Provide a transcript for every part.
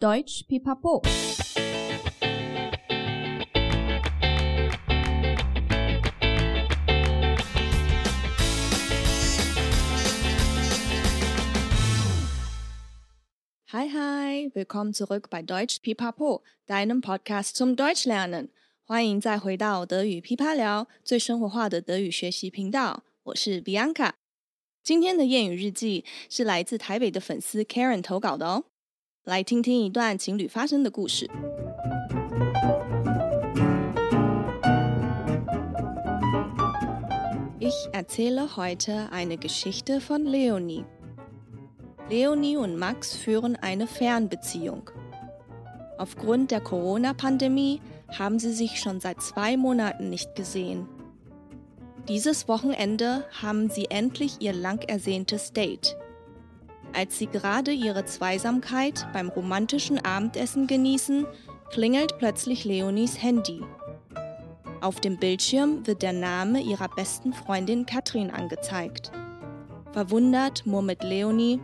Deutsch Pipapo。Hi hi, willkommen zurück bei Deutsch Pipapo, deinem Podcast zum Deutschlernen。欢迎再回到德语噼啪聊，最生活化的德语学习频道。我是 Bianca。今天的谚语日记是来自台北的粉丝 Karen 投稿的哦。来听听一段情侣发生的故事。Ich erzähle heute eine Geschichte von Leonie. Leonie und Max führen eine Fernbeziehung. Aufgrund der Corona-Pandemie haben sie sich schon seit zwei Monaten nicht gesehen. Dieses Wochenende haben sie endlich ihr lang ersehntes Date. als sie gerade ihre Zweisamkeit beim romantischen Abendessen genießen, klingelt plötzlich Leonies Handy. Auf dem Bildschirm wird der Name ihrer besten Freundin Katrin angezeigt. Verwundert murmelt Leonie,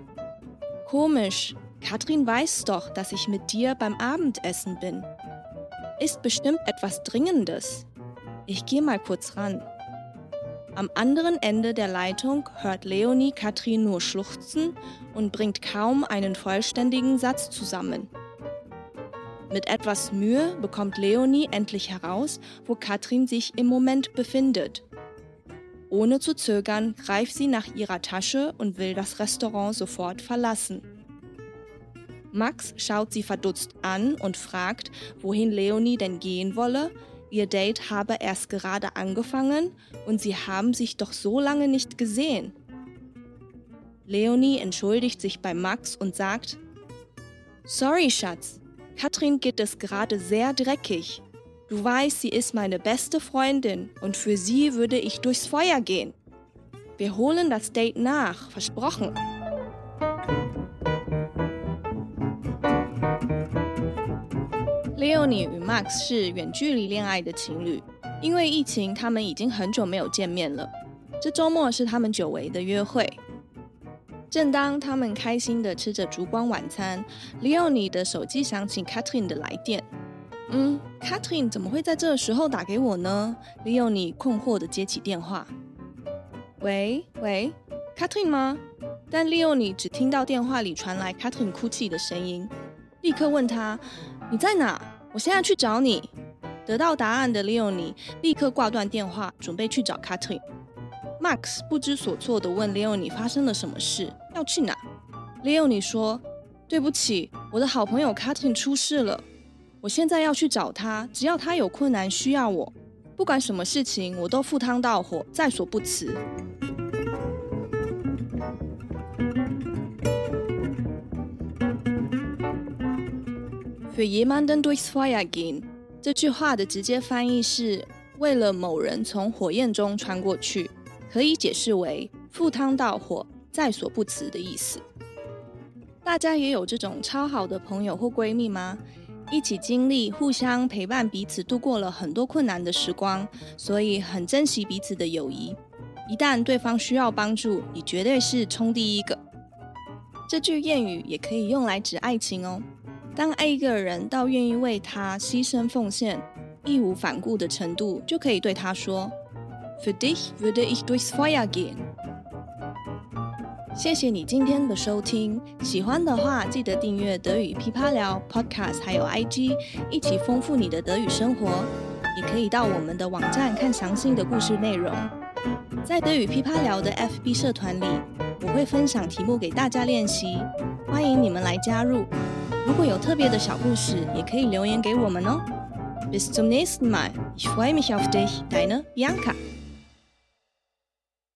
Komisch, Katrin weiß doch, dass ich mit dir beim Abendessen bin. Ist bestimmt etwas Dringendes. Ich gehe mal kurz ran. Am anderen Ende der Leitung hört Leonie Katrin nur schluchzen und bringt kaum einen vollständigen Satz zusammen. Mit etwas Mühe bekommt Leonie endlich heraus, wo Katrin sich im Moment befindet. Ohne zu zögern greift sie nach ihrer Tasche und will das Restaurant sofort verlassen. Max schaut sie verdutzt an und fragt, wohin Leonie denn gehen wolle, Ihr Date habe erst gerade angefangen und sie haben sich doch so lange nicht gesehen. Leonie entschuldigt sich bei Max und sagt, Sorry, Schatz, Katrin geht es gerade sehr dreckig. Du weißt, sie ist meine beste Freundin und für sie würde ich durchs Feuer gehen. Wir holen das Date nach, versprochen. Leonie 与 Max 是远距离恋爱的情侣，因为疫情，他们已经很久没有见面了。这周末是他们久违的约会。正当他们开心地吃着烛光晚餐，Leonie 的手机响起 Katrin 的来电。嗯，Katrin 怎么会在这时候打给我呢？Leonie 困惑地接起电话。喂喂，Katrin 吗？但 Leonie 只听到电话里传来 Katrin 哭泣的声音，立刻问他：“你在哪？”我现在去找你。得到答案的 Leonie 立刻挂断电话，准备去找 Katrin。Max 不知所措地问 Leonie 发生了什么事，要去哪？Leonie 说：“对不起，我的好朋友 Katrin 出事了，我现在要去找她。只要她有困难需要我，不管什么事情，我都赴汤蹈火，在所不辞。” Für jemanden durch Feuer gehen，这句话的直接翻译是为了某人从火焰中穿过去，可以解释为赴汤蹈火，在所不辞的意思。大家也有这种超好的朋友或闺蜜吗？一起经历、互相陪伴彼此，度过了很多困难的时光，所以很珍惜彼此的友谊。一旦对方需要帮助，你绝对是冲第一个。这句谚语也可以用来指爱情哦。当爱一个人到愿意为他牺牲奉献、义无反顾的程度，就可以对他说：“Für dich würde ich durchs Feuer gehen。”谢谢你今天的收听，喜欢的话记得订阅德语噼啪聊 Podcast，还有 IG，一起丰富你的德语生活。也可以到我们的网站看详细的故事内容。在德语噼啪聊的 FB 社团里，我会分享题目给大家练习，欢迎你们来加入。如果有特别的小故事，也可以留言给我们哦。Bis zum nächsten Mal. Ich freue mich auf dich, deine Bianca.